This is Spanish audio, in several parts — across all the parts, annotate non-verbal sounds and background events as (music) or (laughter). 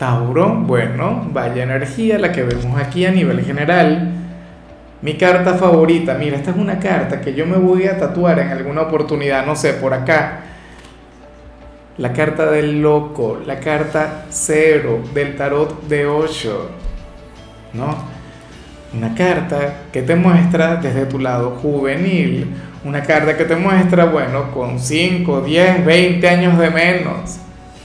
Tauro, bueno, vaya energía la que vemos aquí a nivel general. Mi carta favorita, mira, esta es una carta que yo me voy a tatuar en alguna oportunidad, no sé, por acá. La carta del loco, la carta cero del tarot de 8, ¿no? Una carta que te muestra desde tu lado juvenil, una carta que te muestra, bueno, con 5, 10, 20 años de menos,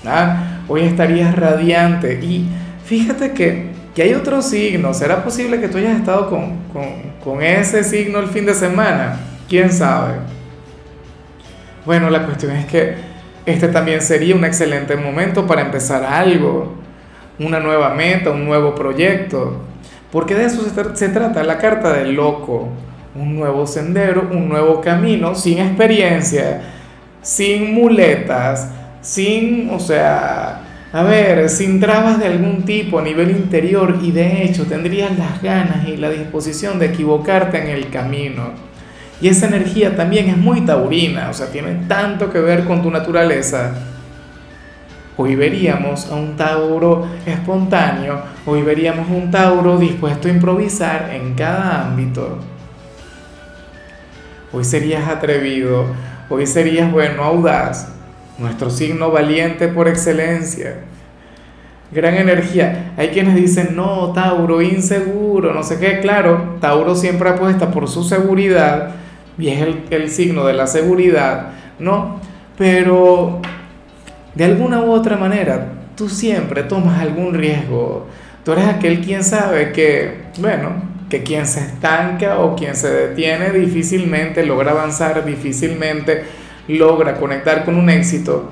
¿ah? Hoy estarías radiante. Y fíjate que, hay otro signo. ¿Será posible que tú hayas estado con, con ese signo el fin de semana? ¿Quién sabe? Bueno, la cuestión es que este también sería un excelente momento para empezar algo, una nueva meta, un nuevo proyecto. Porque de eso se trata la carta del loco. Un nuevo sendero, un nuevo camino, sin experiencia, sin muletas, sin, o sea, a ver, sin trabas de algún tipo a nivel interior y de hecho tendrías las ganas y la disposición de equivocarte en el camino. Y esa energía también es muy taurina, o sea, tiene tanto que ver con tu naturaleza. Hoy veríamos a un Tauro espontáneo, hoy veríamos a un Tauro dispuesto a improvisar en cada ámbito. Hoy serías atrevido, hoy serías bueno, audaz, nuestro signo valiente por excelencia. Gran energía. Hay quienes dicen, no, Tauro, inseguro, no sé qué. Claro, Tauro siempre apuesta por su seguridad y es el, el signo de la seguridad, ¿no? Pero de alguna u otra manera, tú siempre tomas algún riesgo. Tú eres aquel quien sabe que, bueno, que quien se estanca o quien se detiene difícilmente logra avanzar, difícilmente logra conectar con un éxito,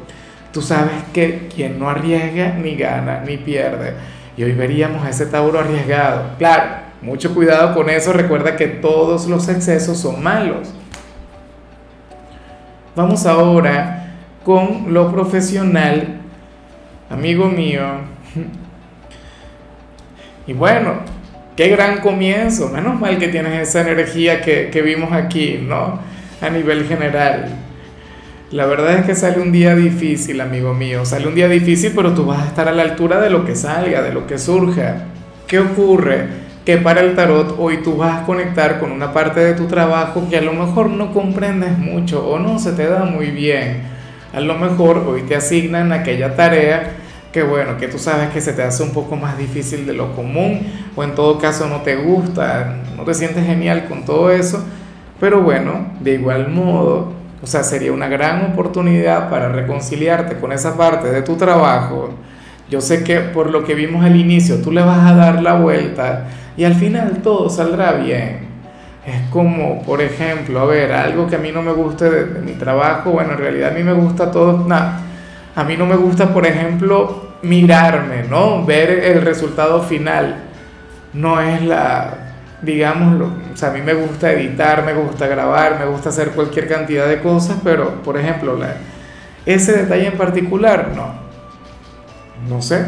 tú sabes que quien no arriesga ni gana ni pierde. Y hoy veríamos a ese Tauro arriesgado. Claro, mucho cuidado con eso, recuerda que todos los excesos son malos. Vamos ahora con lo profesional, amigo mío. (laughs) Y bueno, qué gran comienzo. Menos mal que tienes esa energía que, que vimos aquí, ¿no? A nivel general. La verdad es que sale un día difícil, amigo mío. Sale un día difícil, pero tú vas a estar a la altura de lo que salga, de lo que surja. ¿Qué ocurre? Que para el tarot hoy tú vas a conectar con una parte de tu trabajo que a lo mejor no comprendes mucho o no se te da muy bien. A lo mejor hoy te asignan aquella tarea que bueno, que tú sabes que se te hace un poco más difícil de lo común o en todo caso no te gusta, no te sientes genial con todo eso. Pero bueno, de igual modo, o sea, sería una gran oportunidad para reconciliarte con esa parte de tu trabajo. Yo sé que por lo que vimos al inicio, tú le vas a dar la vuelta y al final todo saldrá bien. Es como, por ejemplo, a ver, algo que a mí no me guste de, mi trabajo, bueno, en realidad a mí me gusta todo, nada, a mí no me gusta, por ejemplo, mirarme, ¿no? Ver el resultado final. No es la, digámoslo, o sea, a mí me gusta editar, me gusta grabar, me gusta hacer cualquier cantidad de cosas, pero, por ejemplo, ese detalle en particular, no, no sé,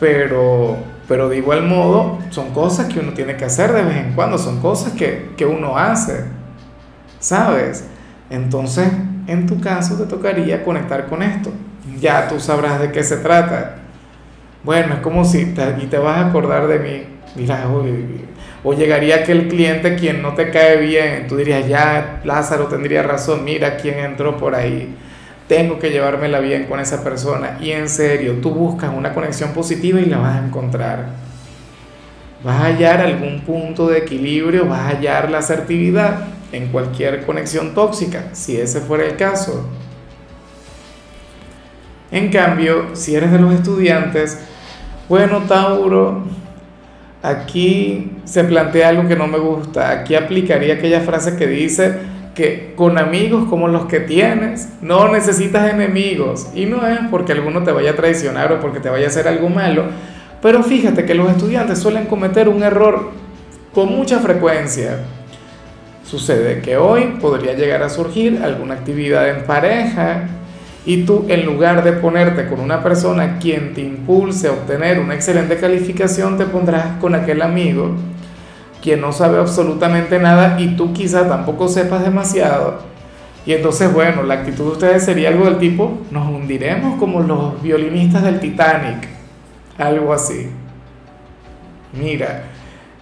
pero, pero de igual modo son cosas que uno tiene que hacer de vez en cuando, son cosas que, que uno hace, ¿sabes? Entonces, en tu caso te tocaría conectar con esto, ya tú sabrás de qué se trata. Bueno, es como si te, y te vas a acordar de mí, mira, uy, o llegaría aquel cliente quien no te cae bien, tú dirías, ya Lázaro tendría razón, mira quién entró por ahí, tengo que llevármela bien con esa persona. Y en serio, tú buscas una conexión positiva y la vas a encontrar. Vas a hallar algún punto de equilibrio, vas a hallar la asertividad en cualquier conexión tóxica, si ese fuera el caso. En cambio, si eres de los estudiantes, bueno, Tauro, Aquí se plantea algo que no me gusta. Aquí aplicaría aquella frase que dice que con amigos como los que tienes no necesitas enemigos. Y no es porque alguno te vaya a traicionar o porque te vaya a hacer algo malo, Pero fíjate que los estudiantes suelen cometer un error con mucha frecuencia. Sucede que hoy podría llegar a surgir alguna actividad en pareja y tú en lugar de ponerte con una persona quien te impulse a obtener una excelente calificación, te pondrás con aquel amigo quien no sabe absolutamente nada y tú quizá tampoco sepas demasiado. Y entonces, bueno, la actitud de ustedes sería algo del tipo, nos hundiremos como los violinistas del Titanic, algo así. Mira,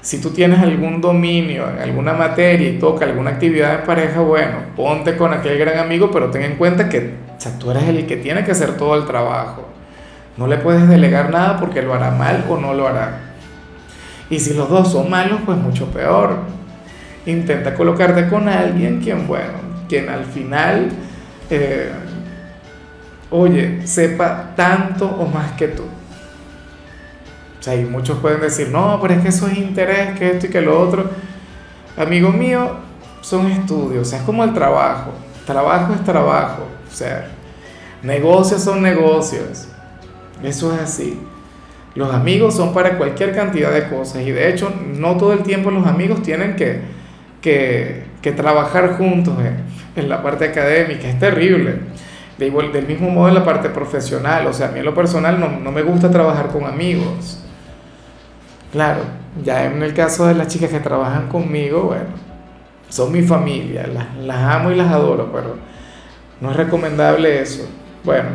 si tú tienes algún dominio en alguna materia y toca alguna actividad de pareja, bueno, ponte con aquel gran amigo, pero ten en cuenta que tú eres el que tiene que hacer todo el trabajo. No le puedes delegar nada porque lo hará mal o no lo hará. Y si los dos son malos, pues mucho peor. Intenta colocarte con alguien quien, bueno, quien al final, eh, oye, sepa tanto o más que tú. O sea, y muchos pueden decir, no, pero es que eso es interés, que esto y que lo otro. Amigo mío, son estudios, o sea, es como el trabajo. Trabajo es trabajo, o sea, negocios son negocios. Eso es así. Los amigos son para cualquier cantidad de cosas y de hecho no todo el tiempo los amigos tienen que, que, que trabajar juntos en, la parte académica. Es terrible. De igual, del mismo modo en la parte profesional. O sea, a mí en lo personal no, no me gusta trabajar con amigos. Claro, ya en el caso de las chicas que trabajan conmigo, bueno, son mi familia, las, las amo y las adoro, pero no es recomendable eso. Bueno,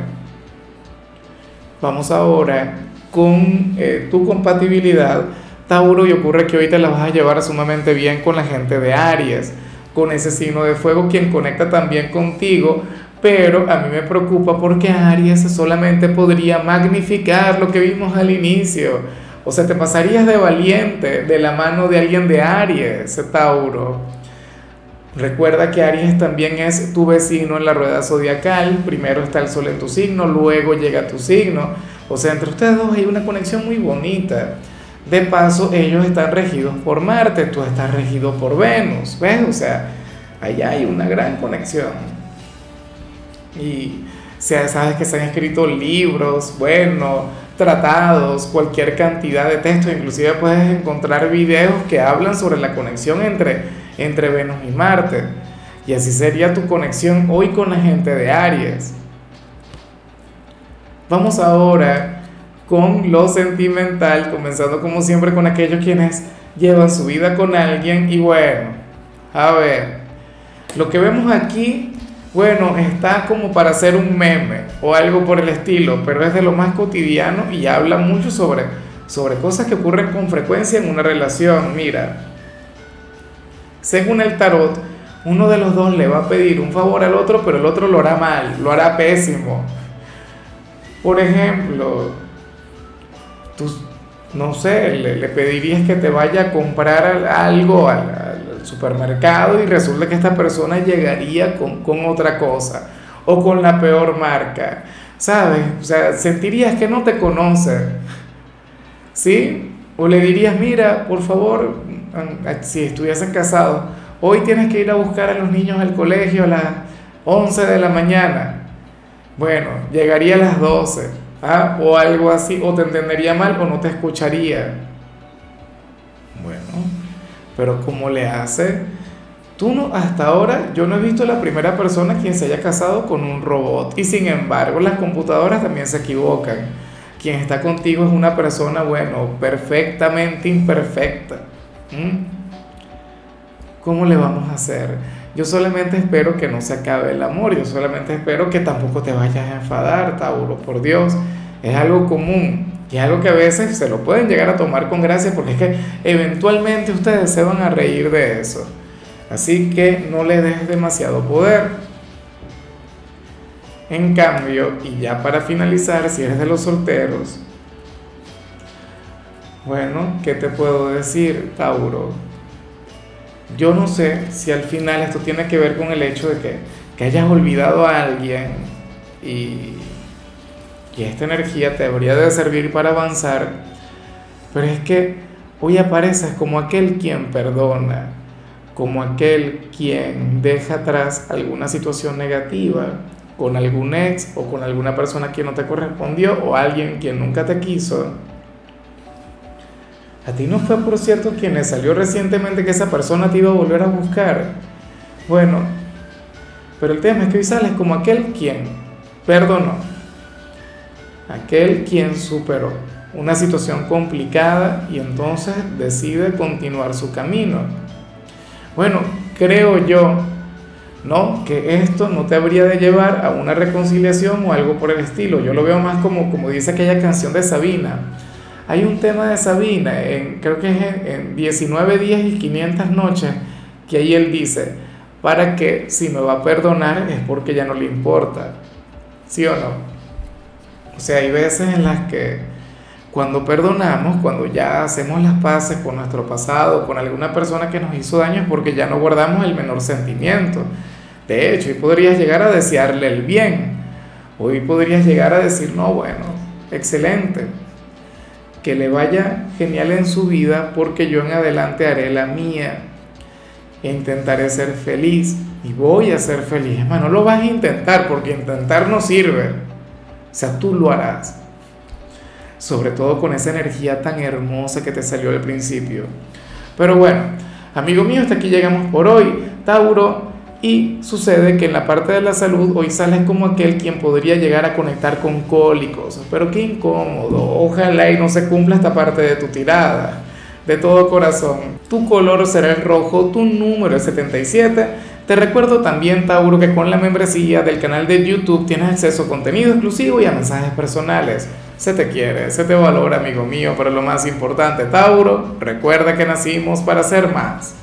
vamos ahora con eh, tu compatibilidad, Tauro, y ocurre que hoy te la vas a llevar sumamente bien con la gente de Aries, con ese signo de fuego, quien conecta también contigo, pero a mí me preocupa porque Aries solamente podría magnificar lo que vimos al inicio o sea, te pasarías de valiente de la mano de alguien de Aries, Tauro. Recuerda que Aries también es tu vecino en la rueda zodiacal. Primero está el sol en tu signo, luego llega tu signo. O sea, entre ustedes dos hay una conexión muy bonita. De paso, ellos están regidos por Marte, tú estás regido por Venus. ¿Ves? O sea, allá hay una gran conexión. Y sabes que se han escrito libros, bueno, tratados, cualquier cantidad de textos, inclusive puedes encontrar videos que hablan sobre la conexión entre, entre Venus y Marte. Y así sería tu conexión hoy con la gente de Aries. Vamos ahora con lo sentimental, comenzando como siempre con aquellos quienes llevan su vida con alguien y bueno, a ver, lo que vemos aquí bueno, está como para hacer un meme o algo por el estilo, pero es de lo más cotidiano y habla mucho sobre, sobre cosas que ocurren con frecuencia en una relación. Mira, según el tarot, uno de los dos le va a pedir un favor al otro, pero el otro lo hará mal, lo hará pésimo. Por ejemplo, tú, no sé, le, pedirías que te vaya a comprar algo a supermercado y resulta que esta persona llegaría con, con otra cosa o con la peor marca, ¿sabes? O sea, sentirías que no te conoce, ¿sí? O le dirías, mira, por favor, si estuviesen casados, hoy tienes que ir a buscar a los niños al colegio a las 11 de la mañana. Bueno, llegaría a las 12, ¿ah? o algo así, o te entendería mal o no te escucharía. Bueno, pero ¿cómo le hace? Tú no, hasta ahora yo no he visto la primera persona quien se haya casado con un robot. Y sin embargo, las computadoras también se equivocan. Quien está contigo es una persona, bueno, perfectamente imperfecta. ¿Mm? ¿Cómo le vamos a hacer? Yo solamente espero que no se acabe el amor. Yo solamente espero que tampoco te vayas a enfadar, Tauro. Por Dios, es algo común. Y algo que a veces se lo pueden llegar a tomar con gracia porque es que eventualmente ustedes se van a reír de eso. Así que no le des demasiado poder. En cambio, y ya para finalizar, si eres de los solteros, bueno, ¿qué te puedo decir, Tauro? Yo no sé si al final esto tiene que ver con el hecho de que, que hayas olvidado a alguien y, y esta energía te debería de servir para avanzar, pero es que hoy apareces como aquel quien perdona, como aquel quien deja atrás alguna situación negativa con algún ex o con alguna persona que no te correspondió o alguien quien nunca te quiso. A ti no fue, por cierto, quien le salió recientemente que esa persona te iba a volver a buscar. Bueno, pero el tema es que hoy sales como aquel quien perdonó, aquel quien superó una situación complicada y entonces decide continuar su camino. Bueno, creo yo, ¿no? Que esto no te habría de llevar a una reconciliación o algo por el estilo. Yo lo veo más como, como dice aquella canción de Sabina. Hay un tema de Sabina, en, creo que es en, 19 días y 500 noches, que ahí él dice, para que si me va a perdonar es porque ya no le importa. ¿Sí o no? O sea, hay veces en las que cuando perdonamos, cuando ya hacemos las paces con nuestro pasado, con alguna persona que nos hizo daño, es porque ya no guardamos el menor sentimiento. De hecho, hoy podrías llegar a desearle el bien. Hoy podrías llegar a decir, no, bueno, excelente, que le vaya genial en su vida porque yo en adelante haré la mía. E intentaré ser feliz y voy a ser feliz. No lo vas a intentar porque intentar no sirve. O sea, tú lo harás. Sobre todo con esa energía tan hermosa que te salió al principio. Pero bueno, amigo mío, hasta aquí llegamos por hoy. Tauro, y sucede que en la parte de la salud hoy sales como aquel quien podría llegar a conectar con cólicos, pero qué incómodo. Ojalá y no se cumpla esta parte de tu tirada. De todo corazón, tu color será el rojo, tu número es 77. Te recuerdo también, Tauro, que con la membresía del canal de YouTube tienes acceso a contenido exclusivo y a mensajes personales. Se te quiere, se te valora, amigo mío, pero lo más importante, Tauro, recuerda que nacimos para ser más.